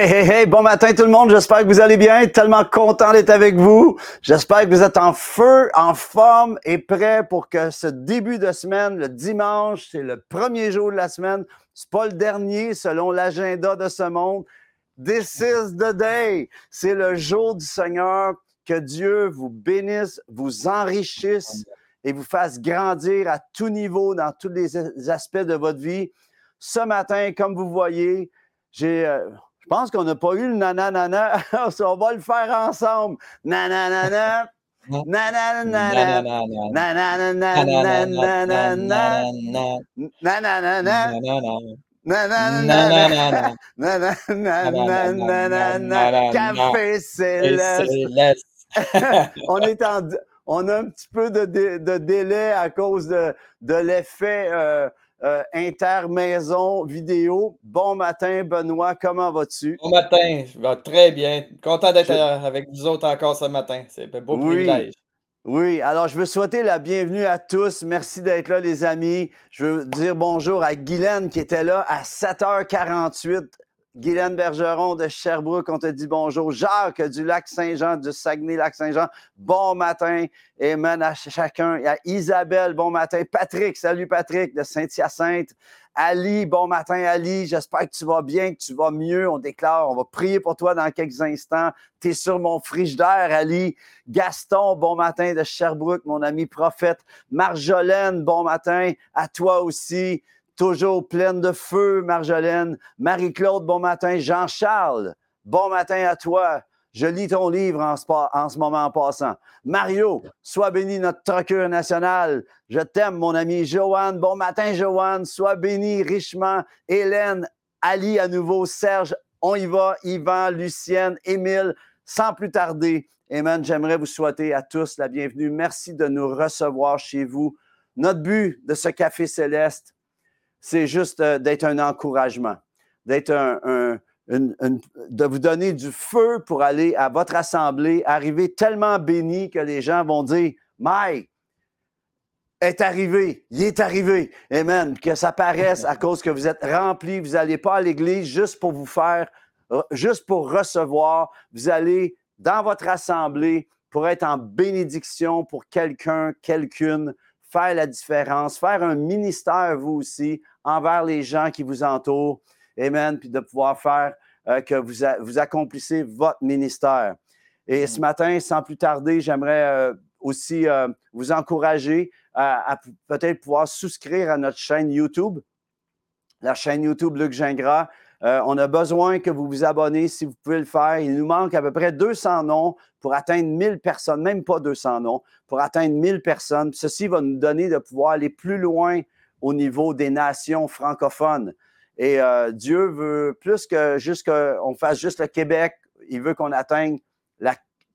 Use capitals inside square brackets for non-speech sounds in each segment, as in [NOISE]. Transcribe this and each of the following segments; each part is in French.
Hey, hey, hey, bon matin tout le monde, j'espère que vous allez bien, tellement content d'être avec vous. J'espère que vous êtes en feu, en forme et prêts pour que ce début de semaine, le dimanche, c'est le premier jour de la semaine, c'est pas le dernier selon l'agenda de ce monde. This is the day, c'est le jour du Seigneur. Que Dieu vous bénisse, vous enrichisse et vous fasse grandir à tout niveau dans tous les aspects de votre vie. Ce matin, comme vous voyez, j'ai... Euh, je pense qu'on n'a pas eu le nananana. [LAUGHS] On va le faire ensemble. Nananana. Nananana. Café céleste. [LAUGHS] on est en, on a un petit peu de, de délai à cause de, de l'effet euh, euh, intermaison vidéo. Bon matin, Benoît, comment vas-tu? Bon matin, je vais très bien. Content d'être avec vous autres encore ce matin. C'est un beau privilège. Oui, alors je veux souhaiter la bienvenue à tous. Merci d'être là, les amis. Je veux dire bonjour à Guylaine qui était là à 7h48 Guylaine Bergeron de Sherbrooke, on te dit bonjour. Jacques du lac Saint-Jean, du Saguenay-Lac-Saint-Jean, bon matin. Amen à chacun. Il y a Isabelle, bon matin. Patrick, salut Patrick de Saint-Hyacinthe. Ali, bon matin Ali. J'espère que tu vas bien, que tu vas mieux. On déclare, on va prier pour toi dans quelques instants. Tu es sur mon frigidaire, Ali. Gaston, bon matin de Sherbrooke, mon ami prophète. Marjolaine, bon matin à toi aussi toujours pleine de feu, Marjolaine. Marie-Claude, bon matin. Jean-Charles, bon matin à toi. Je lis ton livre en ce, moment en passant. Mario, sois béni notre trucker national. Je t'aime, mon ami. Joanne, bon matin, Joanne. Sois béni richement. Hélène, Ali à nouveau. Serge, on y va. Yvan, Lucienne, Émile, sans plus tarder. Amen. J'aimerais vous souhaiter à tous la bienvenue. Merci de nous recevoir chez vous. Notre but de ce café céleste, c'est juste euh, d'être un encouragement, d'être un, de vous donner du feu pour aller à votre assemblée, arriver tellement béni que les gens vont dire Mike est arrivé, il est arrivé. Amen. Que ça paraisse à cause que vous êtes rempli, vous n'allez pas à l'église juste pour vous faire, juste pour recevoir. Vous allez dans votre assemblée pour être en bénédiction pour quelqu'un, quelqu'une, faire la différence, faire un ministère, vous aussi, envers les gens qui vous entourent. Amen. Puis de pouvoir faire euh, que vous, vous accomplissez votre ministère. Et ce mm. matin, sans plus tarder, j'aimerais euh, aussi euh, vous encourager à, peut-être pouvoir souscrire à notre chaîne YouTube, la chaîne YouTube Luc Gingras. On a besoin que vous vous abonnez si vous pouvez le faire. Il nous manque à peu près 200 noms pour atteindre 1000 personnes, même pas 200 noms, pour atteindre 1000 personnes. Ceci va nous donner de pouvoir aller plus loin au niveau des nations francophones. Et euh, Dieu veut plus que juste qu'on fasse juste le Québec, il veut qu'on atteigne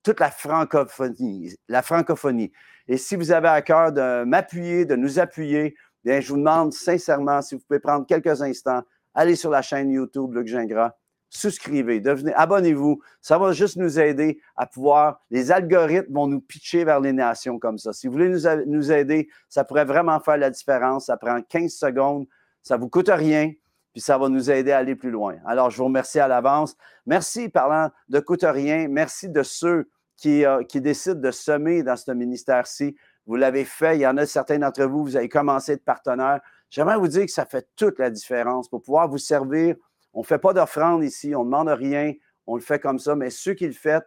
toute la francophonie, la francophonie. Et si vous avez à cœur de m'appuyer, de nous appuyer, bien, je vous demande sincèrement si vous pouvez prendre quelques instants, allez sur la chaîne YouTube Luc Gingras, souscrivez, devenez, abonnez-vous. Ça va juste nous aider à pouvoir, les algorithmes vont nous pitcher vers les nations comme ça. Si vous voulez nous, aider, ça pourrait vraiment faire la différence. Ça prend 15 secondes, ça ne vous coûte rien, puis ça va nous aider à aller plus loin. Alors, je vous remercie à l'avance. Merci, parlant de coûte rien, merci de ceux qui, euh, qui décident de semer dans ce ministère-ci. Vous l'avez fait. Il y en a certains d'entre vous, vous avez commencé être partenaire. J'aimerais vous dire que ça fait toute la différence pour pouvoir vous servir on ne fait pas d'offrande ici, on ne demande rien, on le fait comme ça, mais ceux qui le font,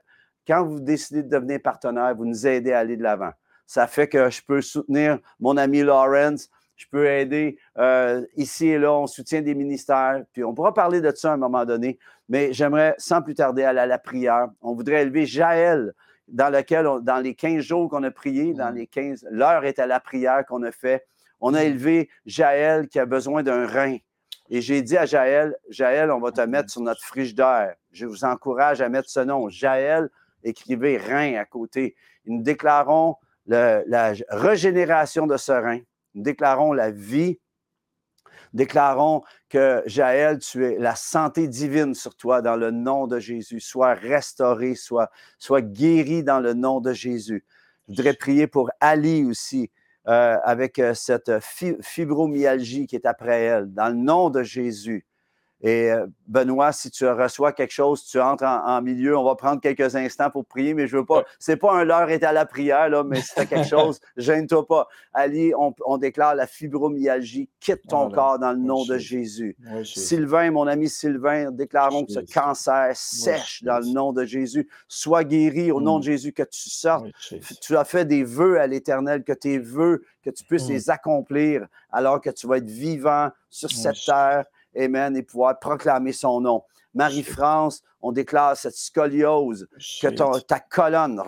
quand vous décidez de devenir partenaire, vous nous aidez à aller de l'avant. Ça fait que je peux soutenir mon ami Lawrence, je peux aider euh, ici et là, on soutient des ministères, puis on pourra parler de ça à un moment donné, mais j'aimerais sans plus tarder aller à la prière. On voudrait élever Jaël, dans lequel, dans les 15 jours qu'on a prié, dans mm. les 15, l'heure est à la prière qu'on a fait. On a élevé Jaël qui a besoin d'un rein. Et j'ai dit à Jaël, Jaël, on va te mettre sur notre frigidaire. Je vous encourage à mettre ce nom. Jaël, écrivez rein à côté. nous déclarons la régénération de ce rein. Nous déclarons la vie. Déclarons que Jaël, tu es la santé divine sur toi dans le nom de Jésus. Sois restauré, sois, sois guéri dans le nom de Jésus. Je voudrais prier pour Ali aussi. Euh, avec euh, cette fibromyalgie qui est après elle. Dans le nom de Jésus, Et euh, Benoît, si tu reçois quelque chose, tu entres en, milieu, on va prendre quelques instants pour prier, mais je veux pas. C'est pas un leurre est à la prière, là, mais si tu as quelque [LAUGHS] chose, gêne-toi pas. Ali, on, déclare la fibromyalgie, quitte ton corps dans le nom de Jésus. Sylvain, mon ami Sylvain, déclarons que ce cancer sèche dans le nom de Jésus. Sois guéri au nom de mm. Jésus, que tu sortes. Tu as fait des vœux à l'Éternel, que tes vœux, que tu puisses mm. les accomplir alors que tu vas être vivant sur cette terre. Amen, et pouvoir proclamer son nom. Marie-France, on déclare cette scoliose, que ta colonne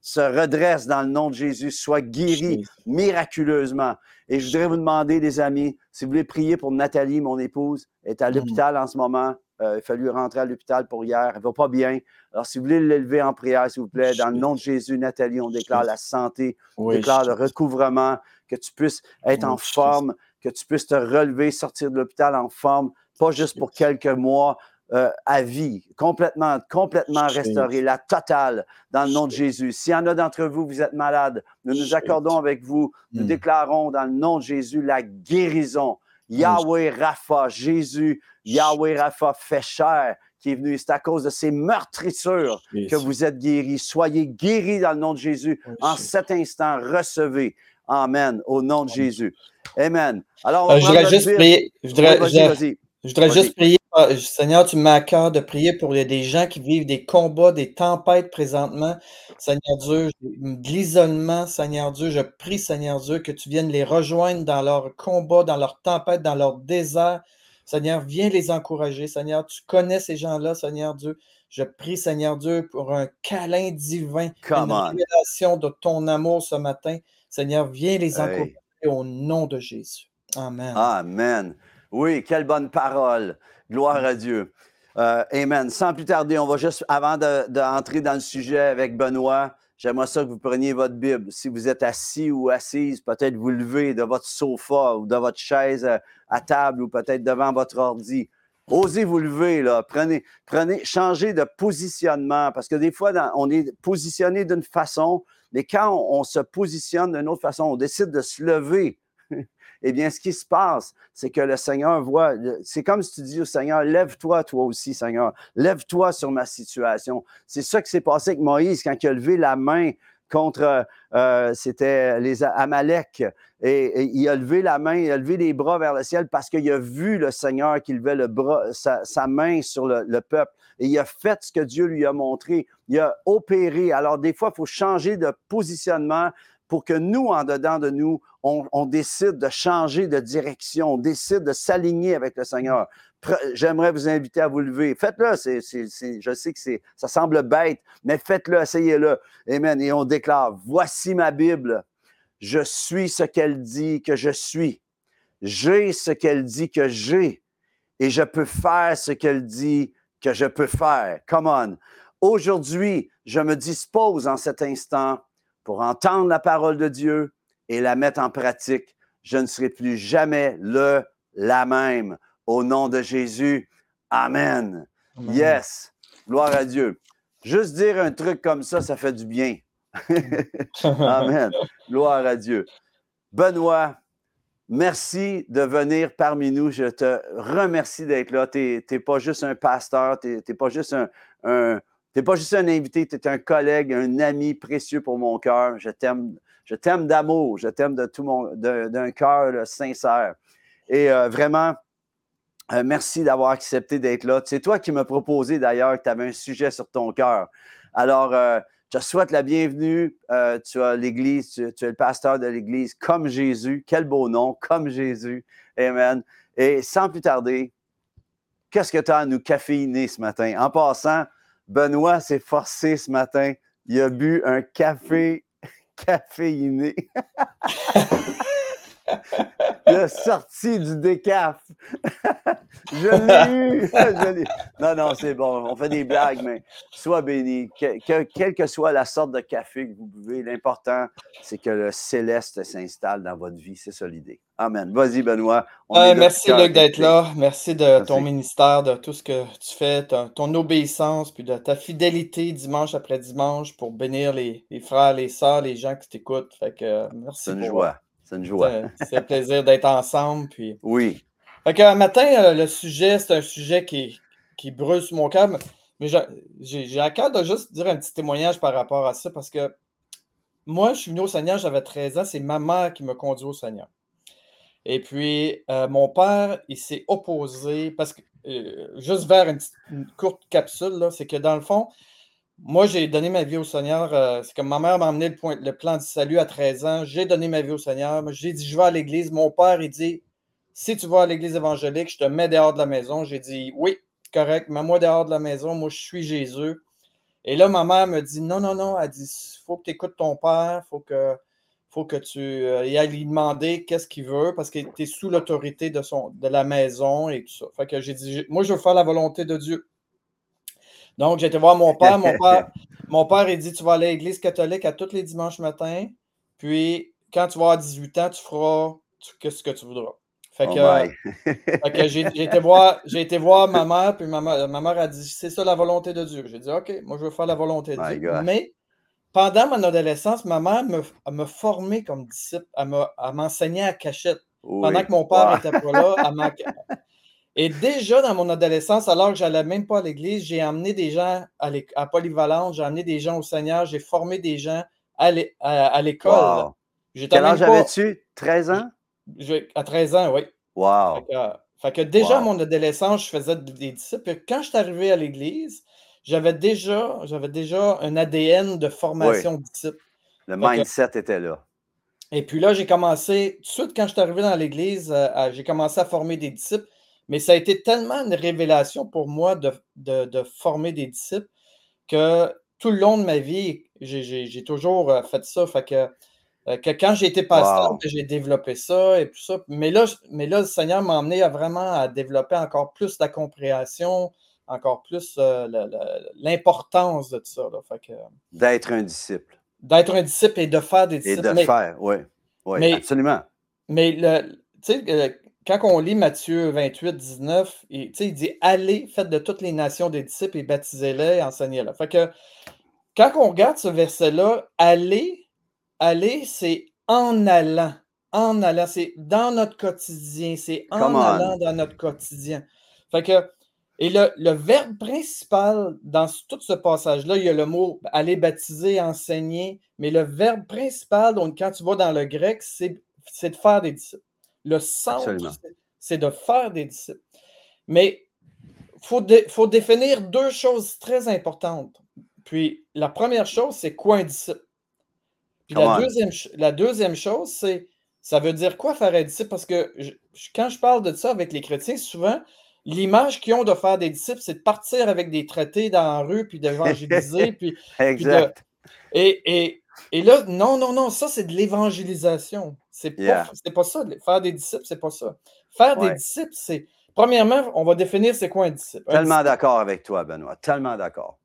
se redresse dans le nom de Jésus, soit guérie miraculeusement. Et je voudrais vous demander, les amis, si vous voulez prier pour Nathalie, mon épouse, elle est à mm. l'hôpital en ce moment. Euh, il a fallu rentrer à l'hôpital pour hier. Elle ne va pas bien. Alors, si vous voulez l'élever en prière, s'il vous plaît, dans le nom de Jésus, Nathalie, on déclare la santé, on déclare le recouvrement, que tu puisses être en forme, que tu puisses te relever, sortir de l'hôpital en forme, pas juste pour quelques mois, euh, à vie, complètement, complètement restauré, la totale, dans le nom de Jésus. S'il y en a d'entre vous, vous êtes malade, nous nous accordons avec vous, nous hmm. déclarons dans le nom de Jésus la guérison. Yahweh Rapha, Jésus, Yahweh Rapha fait chair qui est venu. C'est à cause de ces meurtrissures que vous êtes guéris. Soyez guéris dans le nom de Jésus. En cet instant, recevez. Amen. Au nom de Jésus. Amen. Alors, euh, je voudrais juste prier. Je voudrais, juste prier. Seigneur, tu m'accordes de prier pour des gens qui vivent des combats, des tempêtes présentement. Seigneur Dieu, de l'isolement, Seigneur Dieu, je prie, Seigneur Dieu, que tu viennes les rejoindre dans leur combat, dans leur tempête, dans leur désert. Seigneur, viens les encourager. Seigneur, tu connais ces gens-là, Seigneur Dieu. Je prie, Seigneur Dieu, pour un câlin divin, une révélation de ton amour ce matin. Seigneur, viens les encourager au nom de Jésus. Amen. Amen. Oui, quelle bonne parole. Gloire à Dieu. Euh, amen. Sans plus tarder, on va juste, avant d'entrer dans le sujet avec Benoît, j'aimerais ça que vous preniez votre Bible. Si vous êtes assis ou assise, peut-être vous levez de votre sofa ou de votre chaise à, à table ou peut-être devant votre ordi. Osez vous lever, là. Prenez, prenez, changez de positionnement parce que des fois, on est positionné d'une façon, mais quand on, se positionne d'une autre façon, on décide de se lever. [LAUGHS] eh bien, ce qui se passe, c'est que le Seigneur voit, c'est comme si tu dis au Seigneur, lève-toi toi aussi, Seigneur, lève-toi sur ma situation. C'est ça qui s'est passé avec Moïse quand il a levé la main contre, euh, c'était les Amalek. Et, il a levé la main, il a levé les bras vers le ciel parce qu'il a vu le Seigneur qui levait le bras, sa, main sur le, peuple. Et il a fait ce que Dieu lui a montré. Il a opéré. Alors, des fois, il faut changer de positionnement pour que nous, en dedans de nous, on, décide de changer de direction, on décide de s'aligner avec le Seigneur. J'aimerais vous inviter à vous lever. Faites-le. je sais que ça semble bête, mais faites-le, essayez-le. Amen. Et on déclare, voici ma Bible. Je suis ce qu'elle dit que je suis. J'ai ce qu'elle dit que j'ai. Et je peux faire ce qu'elle dit que je peux faire. Come on. Aujourd'hui, je me dispose en cet instant pour entendre la parole de Dieu et la mettre en pratique. Je ne serai plus jamais le, la même. Au nom de Jésus. Amen. Yes. Gloire à Dieu. Juste dire un truc comme ça, ça fait du bien. [LAUGHS] Amen. Gloire à Dieu. Benoît, merci de venir parmi nous. Je te remercie d'être là. Tu n'es pas juste un pasteur, tu n'es pas juste un, pas juste un invité, tu es un collègue, un ami précieux pour mon cœur. Je t'aime, je t'aime d'amour, je t'aime de tout mon, d'un cœur sincère. Et euh, vraiment, euh, merci d'avoir accepté d'être là. C'est toi qui m'as proposé d'ailleurs que tu avais un sujet sur ton cœur. Alors, euh, je te souhaite la bienvenue. Tu as l'Église, tu, es le pasteur de l'Église comme Jésus. Quel beau nom, comme Jésus. Amen. Et sans plus tarder, qu'est-ce que tu as à nous caféiner ce matin? En passant, Benoît s'est forcé ce matin. Il a bu un café [LAUGHS] caféiné. [LAUGHS] A sorti du décaf. [LAUGHS] [LAUGHS] je l'ai eu. non, non, c'est bon. On fait des blagues, mais sois béni. quelle que soit la sorte de café que vous buvez, l'important, c'est que le céleste s'installe dans votre vie. C'est ça l'idée. Amen. Vas-y, Benoît. merci, Luc, d'être là. Merci de ton ministère, de tout ce que tu fais, ton, obéissance, puis de ta fidélité dimanche après dimanche pour bénir les, frères, les sœurs, les gens qui t'écoutent. Fait que merci. C'est une joie. C'est une joie. C'est un plaisir d'être ensemble. Puis... Oui. Fait qu'un matin, le sujet, c'est un sujet qui, qui brûle sur mon cœur. Mais j'ai à cœur de juste dire un petit témoignage par rapport à ça parce que moi, je suis venu au Seigneur, j'avais 13 ans. C'est ma mère qui me conduit au Seigneur. Et puis, euh, mon père, il s'est opposé parce que, euh, juste vers une, courte capsule, c'est que dans le fond, moi, j'ai donné ma vie au Seigneur. Euh, c'est comme ma mère m'a emmené le, point, le plan du salut à 13 ans. J'ai donné ma vie au Seigneur. J'ai dit, je vais à l'église. Mon père, il dit, si tu vas à l'église évangélique, je te mets dehors de la maison. J'ai dit, oui, correct, mets-moi dehors de la maison. Moi, je suis Jésus. Et là, ma mère me dit non, non, non. Elle dit il faut que tu écoutes ton père, il faut que, faut que tu euh, ailles lui demander qu'est-ce qu'il veut parce que tu es sous l'autorité de, de la maison et tout ça. Fait que j'ai dit moi, je veux faire la volonté de Dieu. Donc, j'ai été voir mon père. Mon père, [LAUGHS] mon père, il dit tu vas aller à l'église catholique à tous les dimanches matins. Puis, quand tu vas avoir 18 ans, tu feras ce que tu voudras. Fait que, [LAUGHS] j'ai, été voir, j'ai été voir ma mère, puis ma, ma mère a dit c'est ça la volonté de Dieu. J'ai dit OK, moi je veux faire la volonté de Dieu. Mais pendant mon adolescence, ma mère me, me formé comme disciple. Elle, m'enseignait à cachette. Pendant que mon père n'était pas là, [LAUGHS] Et déjà dans mon adolescence, alors que j'allais même pas à l'église, j'ai amené des gens à, à Polyvalente, j'ai amené des gens au Seigneur, j'ai formé des gens à, l'école. Quel âge avais-tu? 13 ans? À 13 ans, oui. Wow. Fait que, déjà, mon adolescence, je faisais des disciples. Quand je suis arrivé à l'Église, j'avais déjà, j'avais déjà un ADN de formation de disciple. Le mindset était là. Et puis là, j'ai commencé, tout de suite, quand je suis arrivé dans l'Église, euh, j'ai commencé à former des disciples. Mais ça a été tellement une révélation pour moi de, de former des disciples que tout le long de ma vie, j'ai toujours euh, fait ça. Fait que euh, que quand j'ai été pasteur, j'ai développé ça et tout ça. Mais là, mais là le Seigneur m'a emmené à vraiment à développer encore plus la compréhension, encore plus euh, l'importance de tout ça. D'être un disciple. D'être un disciple et de faire des disciples. Et de faire, oui. Oui, absolument. Mais tu sais, euh, quand on lit Matthieu 28, 19, il, il dit Allez, faites de toutes les nations des disciples et baptisez-les, enseignez-les. Fait que quand on regarde ce verset-là, allez, aller, c'est en allant. En allant, c'est dans notre quotidien, c'est en allant dans notre quotidien. Fait que, et le, verbe principal dans tout ce passage-là, il y a le mot aller baptiser, enseigner, mais le verbe principal, donc quand tu vas dans le grec, c'est de faire des disciples. Le centre, c'est de faire des disciples. Mais il faut, faut définir deux choses très importantes. Puis la première chose, c'est quoi un disciple? Puis la deuxième, la deuxième, chose, c'est ça veut dire quoi faire un disciple? Parce que quand je parle de ça avec les chrétiens, souvent, l'image qu'ils ont de faire des disciples, c'est de partir avec des traités dans la rue, puis d'évangéliser. [LAUGHS] puis, exact. et, là, non, non, non, ça, c'est de l'évangélisation. C'est pas, pas ça. Faire des disciples, c'est pas ça. Faire des disciples, c'est. Premièrement, on va définir c'est quoi un disciple. Tellement d'accord avec toi, Benoît. Tellement d'accord.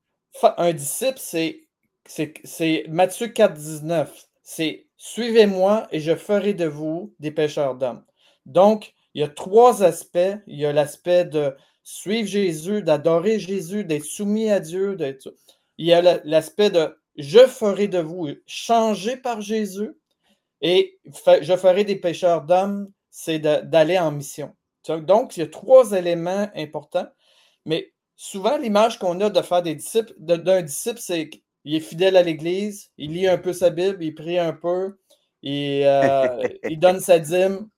Un disciple, c'est c'est Matthieu 4, 19. C'est Suivez-moi et je ferai de vous des pêcheurs d'hommes. Donc, il y a trois aspects. Il y a l'aspect de suivre Jésus, d'adorer Jésus, d'être soumis à Dieu. Il y a l'aspect de je ferai de vous, changer par Jésus et je ferai des pêcheurs d'hommes, c'est d'aller en mission. Donc, il y a trois éléments importants. Mais souvent, l'image qu'on a de faire des disciples, d'un disciple, c'est il est fidèle à l'Église, il lit un peu sa Bible, il prie un peu, et, euh, il donne sa dîme.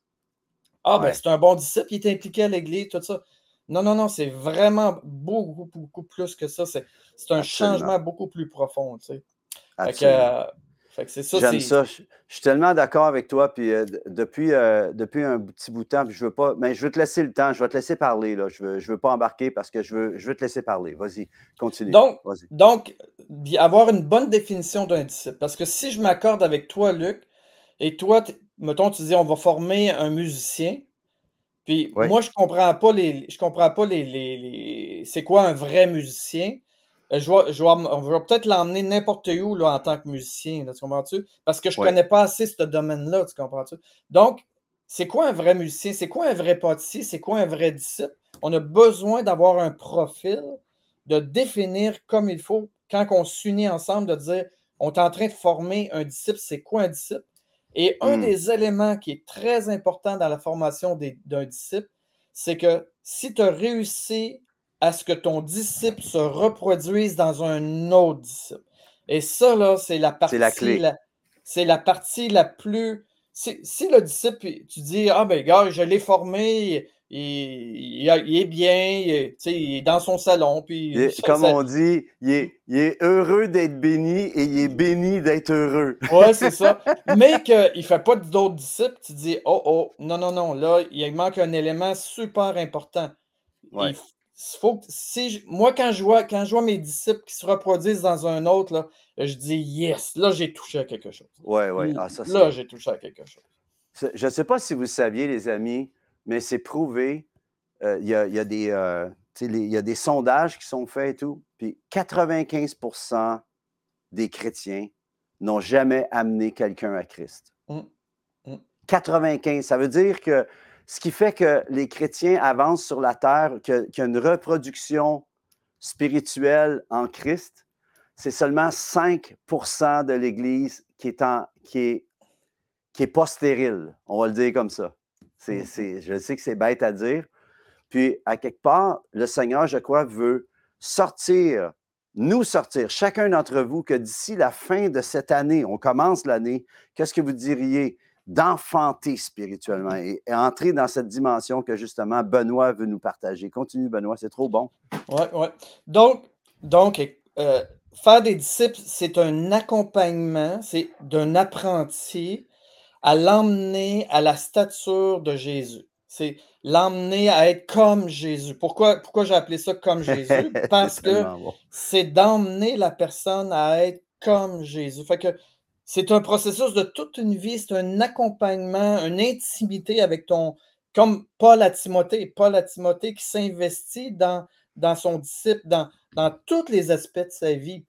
Ah, ben c'est un bon disciple, il est impliqué à l'Église, tout ça. Non, non, non, c'est vraiment beaucoup, beaucoup plus que ça. C'est un changement beaucoup plus profond. Tu sais. J'aime ça. Je, suis tellement d'accord avec toi. Puis euh, depuis, euh, depuis un petit bout de temps, je veux pas. Mais je veux te laisser le temps. Je vais te laisser parler. Là. Je ne veux, je veux pas embarquer parce que je veux, je veux te laisser parler. Vas-y, continue. Donc, donc, avoir une bonne définition d'un disciple. Parce que si je m'accorde avec toi, Luc, et toi, mettons, tu dis on va former un musicien. Puis moi, je ne comprends pas les. Je comprends pas les, les c'est quoi un vrai musicien. Euh, je vais, je on va peut-être l'emmener n'importe où là, en tant que musicien, tu comprends-tu? Parce que je ne connais pas assez ce domaine-là, tu comprends-tu? Donc, c'est quoi un vrai musicien? C'est quoi un vrai pâtissier? C'est quoi un vrai disciple? On a besoin d'avoir un profil, de définir comme il faut, quand on s'unit ensemble, de dire on est en train de former un disciple, c'est quoi un disciple? Et un hmm. des éléments qui est très important dans la formation d'un disciple, c'est que si tu as réussi à ce que ton disciple se reproduise dans un autre disciple, et ça, là, c'est la partie. la clé. c'est la partie la plus. Si, le disciple, tu dis, ah ben gars, je l'ai formé, il, est bien, il est, dans son salon. Puis, comme on dit, il est, heureux d'être béni et il est béni d'être heureux. Oui, c'est ça. Mais qu'il ne fait pas d'autres disciples, tu dis, oh, oh, non, non, non, là, il manque un élément super important. Faut, si moi, quand je, vois, quand je vois mes disciples qui se reproduisent dans un autre, là, je dis, yes, là, j'ai touché à quelque chose. Oui, oui. Ah, là, j'ai touché à quelque chose. Je ne sais pas si vous saviez, les amis, mais c'est prouvé. Euh, il y, a, des, euh, y a des sondages qui sont faits et tout. Puis 95% des chrétiens n'ont jamais amené quelqu'un à Christ. 95, mmh. mmh. ça veut dire que ce qui fait que les chrétiens avancent sur la terre, qu'il y a une reproduction spirituelle en Christ, c'est seulement 5% de l'Église qui est, qui, est, qui est pas stérile. On va le dire comme ça. C'est, je sais que c'est bête à dire. Puis, à quelque part, le Seigneur, je crois, veut sortir, nous sortir, chacun d'entre vous, que d'ici la fin de cette année, on commence l'année, qu'est-ce que vous diriez d'enfanter spirituellement et, entrer dans cette dimension que justement Benoît veut nous partager. Continue, Benoît, c'est trop bon. Oui, oui. Donc, donc euh, faire des disciples, c'est un accompagnement, c'est d'un apprenti à l'emmener à la stature de Jésus. C'est l'emmener à être comme Jésus. Pourquoi, pourquoi j'ai appelé ça comme Jésus? [LAUGHS] Parce que c'est d'emmener la personne à être comme Jésus. Fait que c'est un processus de toute une vie, c'est un accompagnement, une intimité avec ton, comme Paul à Timothée, Paul à Timothée qui s'investit dans, son disciple, dans, dans tous les aspects de sa vie.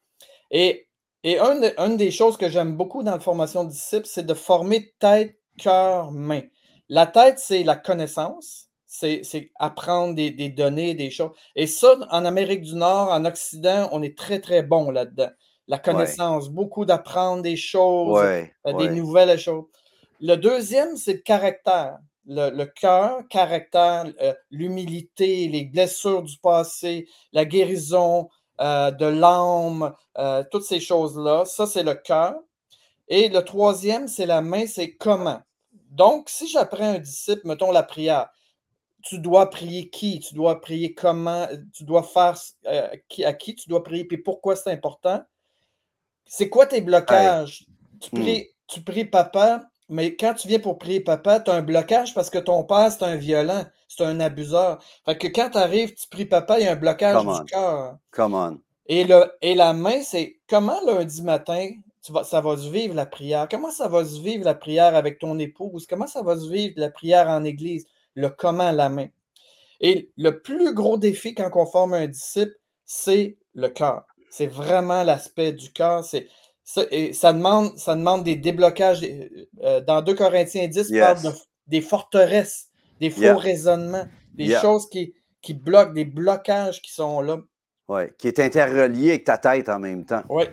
Et et une, des choses que j'aime beaucoup dans la formation de disciples, c'est de former tête, cœur, main. La tête, c'est la connaissance, c'est apprendre des, données, des choses. Et ça, en Amérique du Nord, en Occident, on est très, très bon là-dedans. La connaissance, beaucoup d'apprendre des choses, euh, des nouvelles choses. Le deuxième, c'est le caractère. Le, cœur, caractère, euh, l'humilité, les blessures du passé, la guérison, euh, de l'âme, toutes ces choses-là. Ça, c'est le cœur. Et le troisième, c'est la main, c'est comment. Donc, si j'apprends un disciple, mettons la prière, tu dois prier qui, tu dois prier comment, tu dois faire euh, à qui tu dois prier, puis pourquoi c'est important? C'est quoi tes blocages? Tu, hmm. pries, tu pries papa, mais quand tu viens pour prier papa, tu as un blocage parce que ton père, c'est un violent, c'est un abuseur. Fait que quand tu arrives, tu pries papa, il y a un blocage du cœur. Come on. Et, le, et la main, c'est comment lundi matin, tu vas, ça va se vivre la prière? Comment ça va se vivre la prière avec ton épouse? Comment ça va se vivre la prière en église? Le comment la main. Et le plus gros défi quand on forme un disciple, c'est le cœur. C'est vraiment l'aspect du cœur. C'est ça, et ça, demande, ça demande des déblocages. Euh, dans 2 Corinthiens 10, il parle des forteresses, des faux raisonnements, des choses qui, qui bloquent, des blocages qui sont là. Oui, qui est interrelié avec ta tête en même temps. Oui.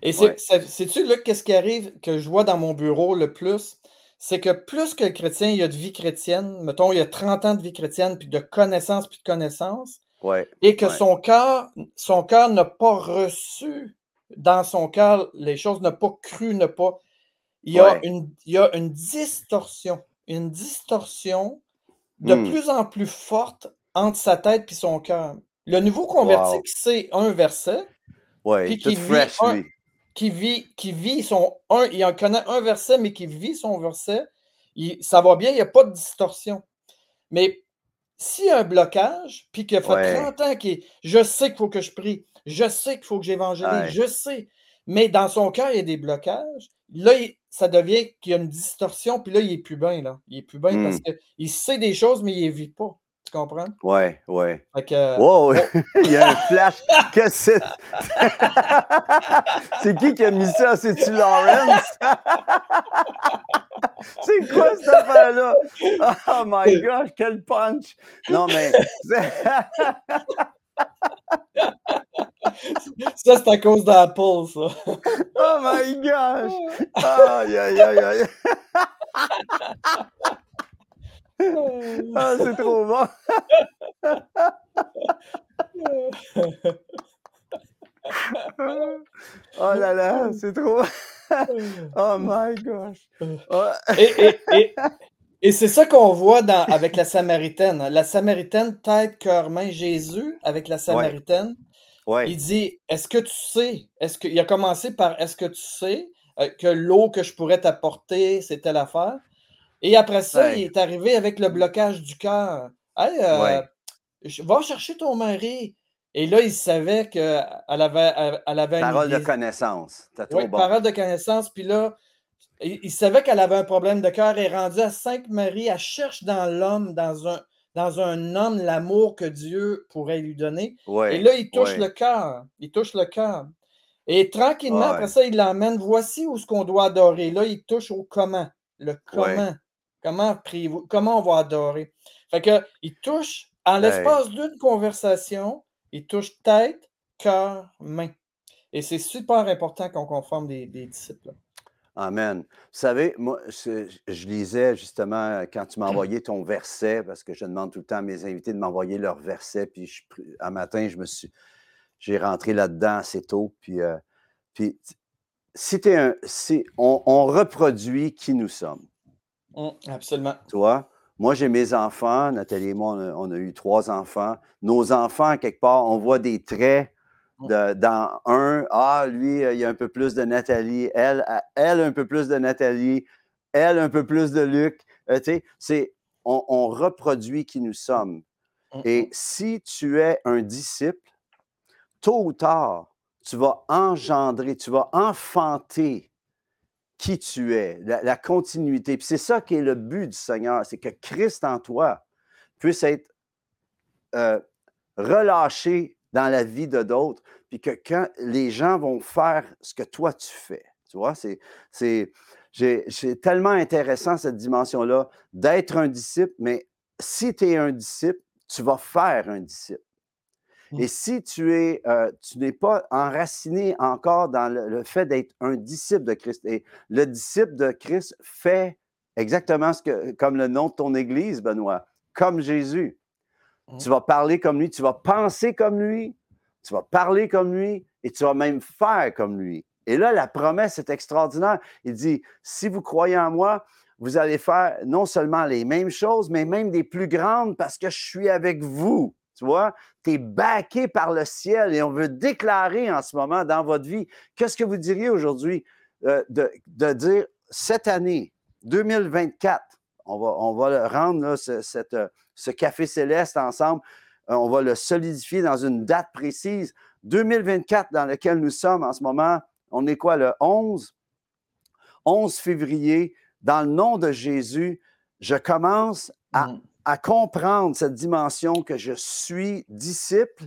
Et sais-tu, là, qu'est-ce qui arrive que je vois dans mon bureau le plus? C'est que plus que le chrétien, il y a de vie chrétienne, mettons, il y a 30 ans de vie chrétienne, puis de connaissance, puis de connaissance, ouais, et que son cœur, son cœur n'a pas reçu dans son cœur, les choses n'ont pas cru, n'a pas. Il y, a une, il y a une distorsion, une distorsion de hmm. plus en plus forte entre sa tête et son cœur. Le nouveau converti c'est un verset, ouais, qui, vit qui, vit, qui vit son un, il en connaît un verset, mais qui vit son verset, ça va bien, il n'y a pas de distorsion. Mais s'il y a un blocage, puis qu'il fait 30 ans qu'il je sais qu'il faut que je prie, je sais qu'il faut que j'évangélise, je sais. Mais dans son cœur, il y a des blocages. Là, ça devient qu'il y a une distorsion, puis là, il est plus bien. Là. Il est plus bien parce hmm. qu'il sait des choses, mais il ne vit pas. Tu comprends? Oui, oui. wow, [LAUGHS] il y a un flash. que c'est? [LAUGHS] c'est qui qui a mis ça? C'est-tu Lawrence? [LAUGHS] c'est quoi cette affaire-là? Oh my gosh, quel punch! Non, mais. [LAUGHS] ça, c'est à cause d'Apple, ça. [LAUGHS] Oh my gosh! Aïe, aïe, aïe, aïe. [LAUGHS] ah, c'est trop bon. Oh là là, c'est trop. [LAUGHS] oh my gosh. Et, c'est ça qu'on voit dans, avec la Samaritaine. La Samaritaine, tête, cœur, main, Jésus, avec la Samaritaine. Il dit Est-ce que tu sais est-ce que, Il a commencé par Est-ce que tu sais euh, que l'eau que je pourrais t'apporter, c'était l'affaire? Et après ça, il est arrivé avec le blocage du cœur. Hey, euh, va chercher ton mari. Et là, il savait qu'elle avait, elle avait Parole de connaissance. Oui, parole de connaissance. Puis là, il, savait qu'elle avait un problème de cœur. et rendu à cinq maris. Elle cherche dans l'homme, dans un, dans un homme, l'amour que Dieu pourrait lui donner. et là, il touche le cœur. Il touche le cœur. Et tranquillement, après ça, il l'emmène. Voici où ce qu'on doit adorer. Là, il touche au comment. Le comment. Comment Comment on va adorer? Fait que, il touche, en l'espace d'une conversation, il touche tête, cœur, main. Et c'est super important qu'on conforme des, disciples. Amen. Vous savez, moi, je, lisais justement quand tu m'as envoyé ton verset, parce que je demande tout le temps à mes invités de m'envoyer leur verset, puis un matin, je me suis, j'ai rentré là-dedans assez tôt, puis, euh, puis si, un, si on, on, reproduit qui nous sommes. Mmh, absolument. Tu vois? Moi, j'ai mes enfants. Nathalie et moi, on a, eu trois enfants. Nos enfants, quelque part, on voit des traits de, dans un. Ah, lui, il y a un peu plus de Nathalie. Elle, elle, un peu plus de Nathalie. Elle, un peu plus de Luc. Euh, tu sais, on, reproduit qui nous sommes. Mmh, et mmh. si tu es un disciple, tôt ou tard, tu vas engendrer, tu vas enfanter qui tu es, la, continuité. Puis c'est ça qui est le but du Seigneur, c'est que Christ en toi puisse être euh, relâché dans la vie de d'autres, puis que les gens vont faire ce que toi tu fais, tu vois, c'est, c'est tellement intéressant cette dimension-là d'être un disciple, mais si tu es un disciple, tu vas faire un disciple. Et si tu es, euh, tu n'es pas enraciné encore dans le, fait d'être un disciple de Christ, et le disciple de Christ fait exactement ce que, comme le nom de ton Église, Benoît, comme Jésus. Mmh. Tu vas parler comme lui, tu vas penser comme lui, tu vas parler comme lui, et tu vas même faire comme lui. Et là, la promesse est extraordinaire. Il dit, si vous croyez en moi, vous allez faire non seulement les mêmes choses, mais même des plus grandes parce que je suis avec vous. Tu vois, tu es baqué par le ciel et on veut déclarer en ce moment dans votre vie, qu'est-ce que vous diriez aujourd'hui euh, de, dire cette année, 2024, on va, on va rendre ce, cette, ce café céleste ensemble, euh, on va le solidifier dans une date précise. 2024 dans lequel nous sommes en ce moment, on est quoi, le 11? 11 février, dans le nom de Jésus, je commence à mmh à comprendre cette dimension que je suis disciple.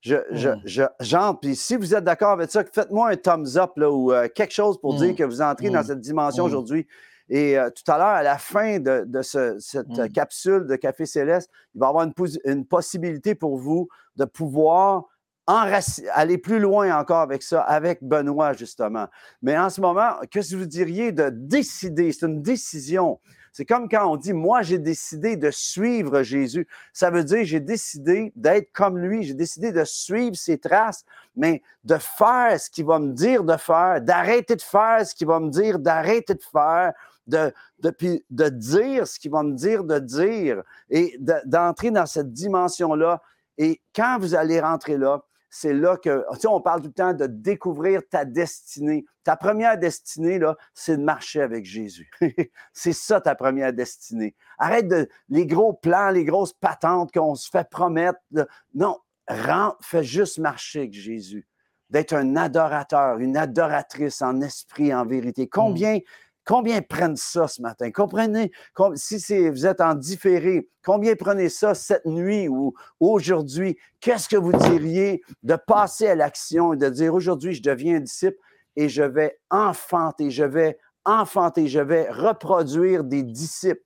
Je, je, mmh. puis si vous êtes d'accord avec ça, faites-moi un thumbs up là, ou euh, quelque chose pour dire mmh. que vous entrez dans mmh. cette dimension aujourd'hui. Et euh, tout à l'heure, à la fin de, cette capsule de Café Céleste, il va y avoir une, une possibilité pour vous de pouvoir aller plus loin encore avec ça, avec Benoît, justement. Mais en ce moment, qu'est-ce que vous diriez de décider? C'est une décision. C'est comme quand on dit, moi, j'ai décidé de suivre Jésus. Ça veut dire, j'ai décidé d'être comme lui, j'ai décidé de suivre ses traces, mais de faire ce qu'il va me dire de faire, d'arrêter de faire ce qu'il va me dire d'arrêter de faire, de, de, de dire ce qu'il va me dire de dire et d'entrer dans cette dimension-là. Et quand vous allez rentrer là, c'est là que, tu sais, on parle tout le temps de découvrir ta destinée. Ta première destinée, là, c'est de marcher avec Jésus. [LAUGHS] c'est ça ta première destinée. Arrête de, les gros plans, les grosses patentes qu'on se fait promettre. Non, rends, fais juste marcher avec Jésus. D'être un adorateur, une adoratrice en esprit, en vérité. Combien, Combien prennent ça ce matin? Comprenez, si vous êtes en différé, combien prenez ça cette nuit ou aujourd'hui? Qu'est-ce que vous diriez de passer à l'action et de dire aujourd'hui, je deviens un disciple et je vais enfanter, je vais enfanter, je vais reproduire des disciples?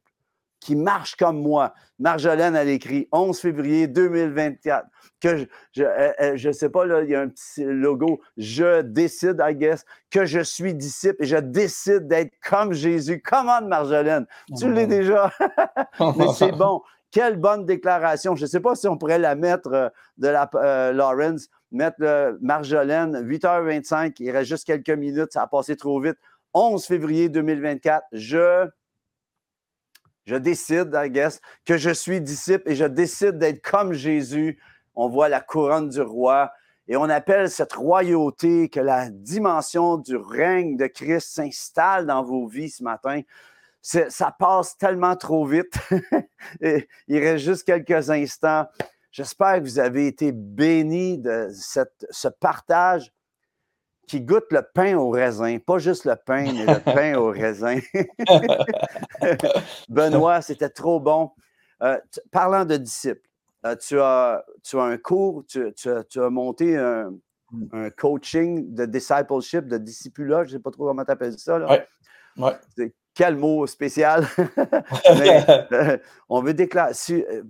Qui marchent comme moi. Marjolaine, elle écrit 11 février 2024. Que je, je, euh, euh, sais pas, là, il y a un petit logo. Je décide, I guess, que je suis disciple et je décide d'être comme Jésus. Comment, Marjolaine? Tu l'es déjà. [LAUGHS] Mais c'est [LAUGHS] bon. Quelle bonne déclaration. Je ne sais pas si on pourrait la mettre euh, de la Lawrence, mettre Marjolaine, 8h25, il reste juste quelques minutes, ça a passé trop vite. 11 février 2024, je, je décide, I guess, que je suis disciple et je décide d'être comme Jésus. On voit la couronne du roi et on appelle cette royauté que la dimension du règne de Christ s'installe dans vos vies ce matin. Ça passe tellement trop vite. [LAUGHS] Il reste juste quelques instants. J'espère que vous avez été bénis de ce partage qui goûte le pain au raisin. Pas juste le pain, mais le pain au [LAUGHS] raisin. [LAUGHS] Benoît, c'était trop bon. Euh, parlant de disciples, euh, tu, as, tu as un cours, tu, as, monté un, coaching de discipleship, de discipulat, je ne sais pas trop comment tu appelles ça. Oui. Ouais. Quel mot spécial? [LAUGHS] Euh, on veut déclarer.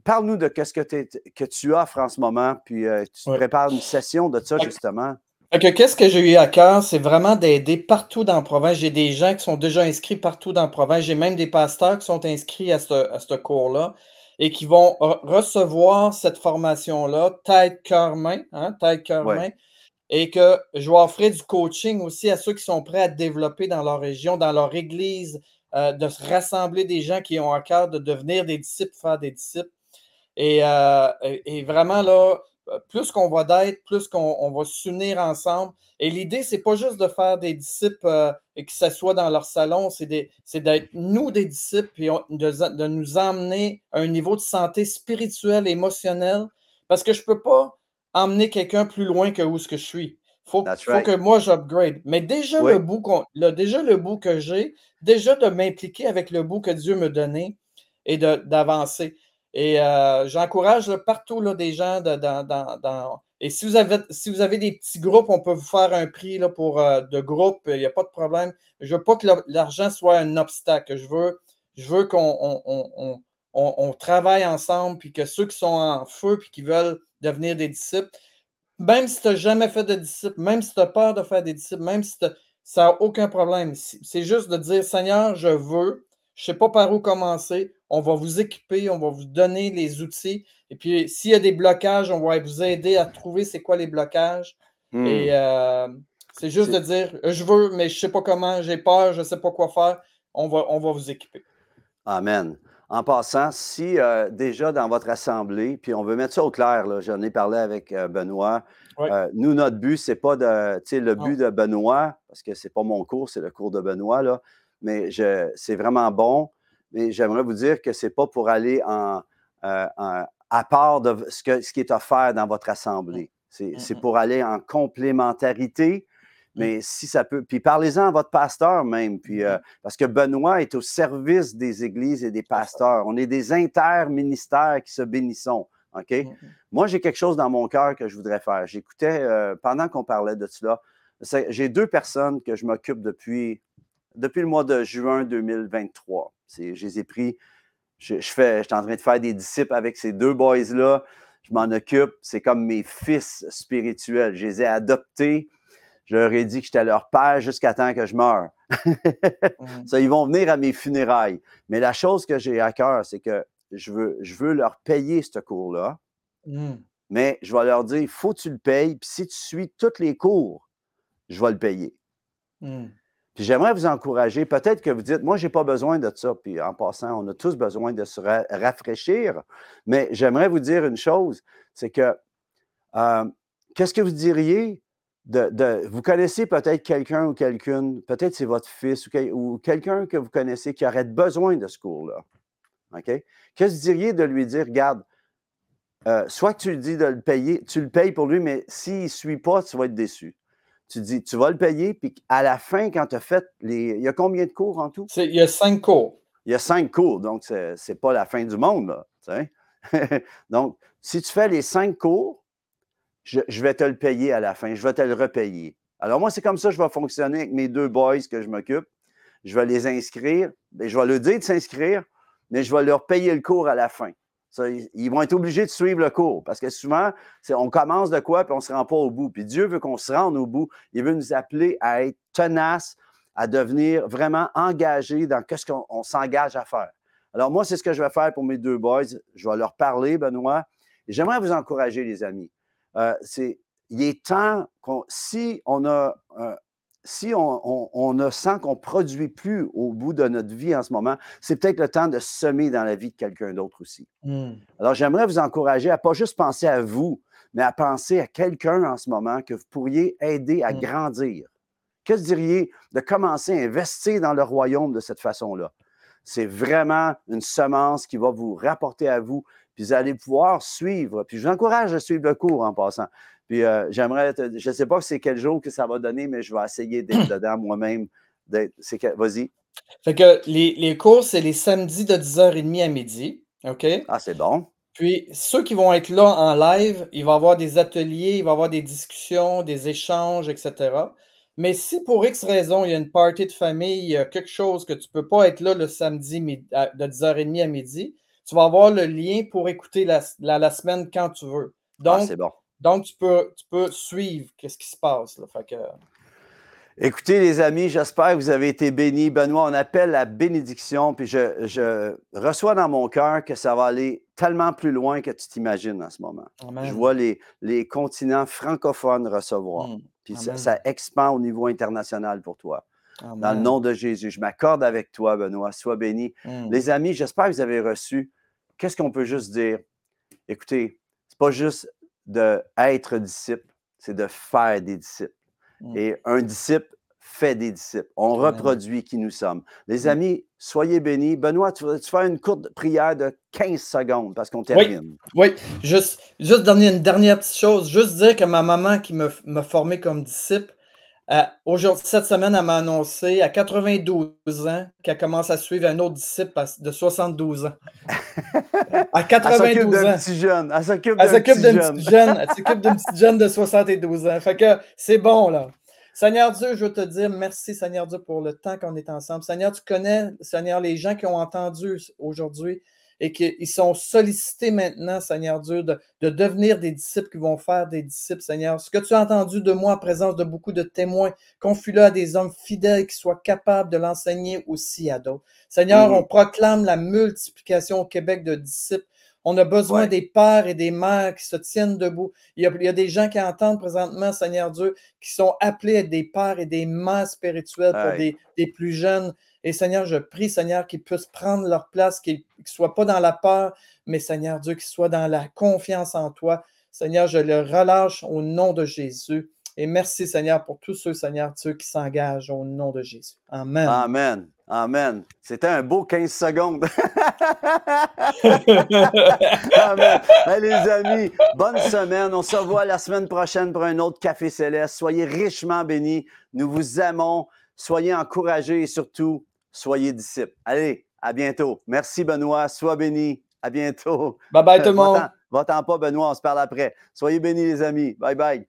Parle-nous de ce que, que, tu offres en ce moment, puis tu prépares une session de ça, justement qu'est-ce que j'ai eu à cœur, c'est vraiment d'aider partout dans la province. J'ai des gens qui sont déjà inscrits partout dans la province. J'ai même des pasteurs qui sont inscrits à ce, cours-là et qui vont recevoir cette formation-là, tête, cœur, main, hein, tête, cœur, main. Et que je vais offrir du coaching aussi à ceux qui sont prêts à développer dans leur région, dans leur église, euh, de se rassembler des gens qui ont à cœur de devenir des disciples, faire des disciples. et euh, vraiment, là, plus qu'on va d'être, plus qu'on va s'unir ensemble. Et l'idée, c'est pas juste de faire des disciples euh, et que ce soit dans leur salon, c'est d'être nous des disciples et de, nous emmener à un niveau de santé spirituelle, émotionnelle. Parce que je ne peux pas emmener quelqu'un plus loin que où ce que je suis. Il faut, que moi j'upgrade. Mais déjà, le bout déjà le bout que j'ai, déjà de m'impliquer avec le bout que Dieu me donnait et d'avancer. Et euh, j'encourage partout là, des gens dans, Et si vous, avez, si vous avez des petits groupes, on peut vous faire un prix là, pour euh, de groupe, il n'y a pas de problème. Je ne veux pas que l'argent soit un obstacle. Je veux, je veux qu'on on, travaille ensemble, puis que ceux qui sont en feu puis qui veulent devenir des disciples, même si tu n'as jamais fait de disciples, même si tu as peur de faire des disciples, même si ça n'a aucun problème. C'est juste de dire Seigneur, je veux, je ne sais pas par où commencer, on va vous équiper, on va vous donner les outils. Et puis, s'il y a des blocages, on va vous aider à trouver c'est quoi les blocages. Hmm. Et euh, c'est juste de dire, je veux, mais je ne sais pas comment, j'ai peur, je ne sais pas quoi faire. On va, on va vous équiper. Amen. En passant, si euh, déjà dans votre assemblée, puis on veut mettre ça au clair, j'en ai parlé avec euh, Benoît, nous, notre but, c'est pas de, tu sais, le but de Benoît, parce que c'est pas mon cours, c'est le cours de Benoît, là, mais c'est vraiment bon mais j'aimerais vous dire que ce n'est pas pour aller euh, en, à part de ce, que, ce, qui est offert dans votre assemblée. C'est mm, mm. pour aller en complémentarité. Mais si ça peut, puis parlez-en à votre pasteur même, puis, euh, parce que Benoît est au service des églises et des pasteurs. On est des interministères qui se bénissons. OK? Moi, j'ai quelque chose dans mon cœur que je voudrais faire. J'écoutais, euh, pendant qu'on parlait de cela, j'ai deux personnes que je m'occupe depuis, depuis le mois de juin 2023. Je les ai pris. Je, fais, je suis en train de faire des disciples avec ces deux boys-là. Je m'en occupe. C'est comme mes fils spirituels. Je les ai adoptés. Je leur ai dit que j'étais leur père jusqu'à temps que je meure. Mhm. [LAUGHS] Ça, ils vont venir à mes funérailles. Mais la chose que j'ai à cœur, c'est que je veux, je veux leur payer ce cours-là. Mhm. Mais je vais leur dire, il faut que tu le payes. Puis si tu suis tous les cours, je vais le payer. Mhm. Puis j'aimerais vous encourager, peut-être que vous dites, moi, je n'ai pas besoin de ça. Puis en passant, on a tous besoin de se rafraîchir. Mais j'aimerais vous dire une chose, c'est que euh, qu'est-ce que vous diriez de, vous connaissez peut-être quelqu'un ou quelqu'une, peut-être c'est votre fils ou, quelqu'un que vous connaissez qui aurait besoin de ce cours-là. OK? Qu'est-ce que vous diriez de lui dire, regarde, euh, soit que tu lui dis de le payer, tu le payes pour lui, mais s'il ne suit pas, tu vas être déçu tu dis, tu vas le payer, puis à la fin, quand tu as fait les. Il y a combien de cours en tout? Il y a cinq cours. Il y a cinq cours, donc c'est n'est pas la fin du monde, là. [LAUGHS] donc, si tu fais les cinq cours, je, vais te le payer à la fin, je vais te le repayer. Alors, moi, c'est comme ça que je vais fonctionner avec mes deux boys que je m'occupe. Je vais les inscrire, ben, je vais leur dire de s'inscrire, mais je vais leur payer le cours à la fin. Ils vont être obligés de suivre le cours parce que souvent, on commence de quoi puis on ne se rend pas au bout. Puis Dieu veut qu'on se rende au bout. Il veut nous appeler à être tenaces, à devenir vraiment engagés dans ce qu'on s'engage à faire. Alors, moi, c'est ce que je vais faire pour mes deux boys. Je vais leur parler, Benoît. J'aimerais vous encourager, les amis. Euh, il est temps qu'on, si on a, euh, si on, on, sent qu'on ne produit plus au bout de notre vie en ce moment, c'est peut-être le temps de semer dans la vie de quelqu'un d'autre aussi. Hmm. Alors, j'aimerais vous encourager à pas juste penser à vous, mais à penser à quelqu'un en ce moment que vous pourriez aider à hmm. grandir. Que diriez de commencer à investir dans le royaume de cette façon-là? C'est vraiment une semence qui va vous rapporter à vous, puis vous allez pouvoir suivre. Puis je vous encourage à suivre le cours en passant. Puis euh, j'aimerais, je ne sais pas c'est quel jour que ça va donner, mais je vais essayer d'être [CLEARS THROAT] dedans moi-même. Vas-y. Fait que les, les cours, c'est les samedis de 10h30 à midi. OK? Ah, c'est bon. Puis ceux qui vont être là en live, il va y avoir des ateliers, il va y avoir des discussions, des échanges, etc. Mais si pour X raison, il y a une party de famille, il y a quelque chose que tu ne peux pas être là le samedi de 10h30 à midi, tu vas avoir le lien pour écouter la, la, semaine quand tu veux. Ah, donc, bon. donc tu, peux, tu peux suivre ce qui se passe. Là. Fait que, Écoutez, les amis, j'espère que vous avez été bénis. Benoît, on appelle la bénédiction, puis je, reçois dans mon cœur que ça va aller tellement plus loin que tu t'imagines en ce moment. Je vois les, les continents francophones recevoir, mmh. puis ça, expand au niveau international pour toi. Dans le nom de Jésus, je m'accorde avec toi, Benoît. Sois béni. Mmh. Les amis, j'espère que vous avez reçu. Qu'est-ce qu'on peut juste dire? Écoutez, c'est pas juste d'être disciple, c'est de faire des disciples. Mmh. Et un disciple fait des disciples. On reproduit qui nous sommes. Les mmh. amis, soyez bénis. Benoît, tu vas faire une courte prière de 15 secondes parce qu'on termine? Oui, Juste, juste une dernière petite chose. Juste dire que ma maman qui m'a formé comme disciple, aujourd'hui, cette semaine, elle m'a annoncé à 92 ans qu'elle commence à suivre un autre disciple de 72 ans. À [LAUGHS] 92 ans. Petit jeune. Elle s'occupe d'un petit, jeune. Elle s'occupe d'une petite jeune de 72 ans. Fait que c'est bon, là. Seigneur Dieu, je veux te dire merci, Seigneur Dieu, pour le temps qu'on est ensemble. Seigneur, tu connais, Seigneur, les gens qui ont entendu aujourd'hui et qu'ils sont sollicités maintenant, Seigneur Dieu, de, devenir des disciples qui vont faire des disciples, Seigneur. Ce que tu as entendu de moi en présence de beaucoup de témoins, fût là des hommes fidèles qui soient capables de l'enseigner aussi à d'autres. Seigneur, on proclame la multiplication au Québec de disciples. On a besoin des pères et des mères qui se tiennent debout. Il y, a, des gens qui entendent présentement, Seigneur Dieu, qui sont appelés à être des pères et des mères spirituelles pour des, des, plus jeunes. Et Seigneur, je prie, Seigneur, qu'ils puissent prendre leur place, qu'ils ne soient pas dans la peur, mais Seigneur Dieu, qu'ils soient dans la confiance en toi. Seigneur, je le relâche au nom de Jésus. Et merci, Seigneur, pour tous ceux, Seigneur Dieu, qui s'engagent au nom de Jésus. Amen. Amen. Amen. C'était un beau 15 secondes. [LAUGHS] Amen. les amis, bonne semaine. On se revoit la semaine prochaine pour un autre Café Céleste. Soyez richement bénis. Nous vous aimons. Soyez encouragés et surtout, soyez disciples. Allez, à bientôt. Merci, Benoît. Sois béni. À bientôt. Bye bye, tout le monde. Va-t'en pas, Benoît. On se parle après. Soyez bénis, les amis. Bye bye.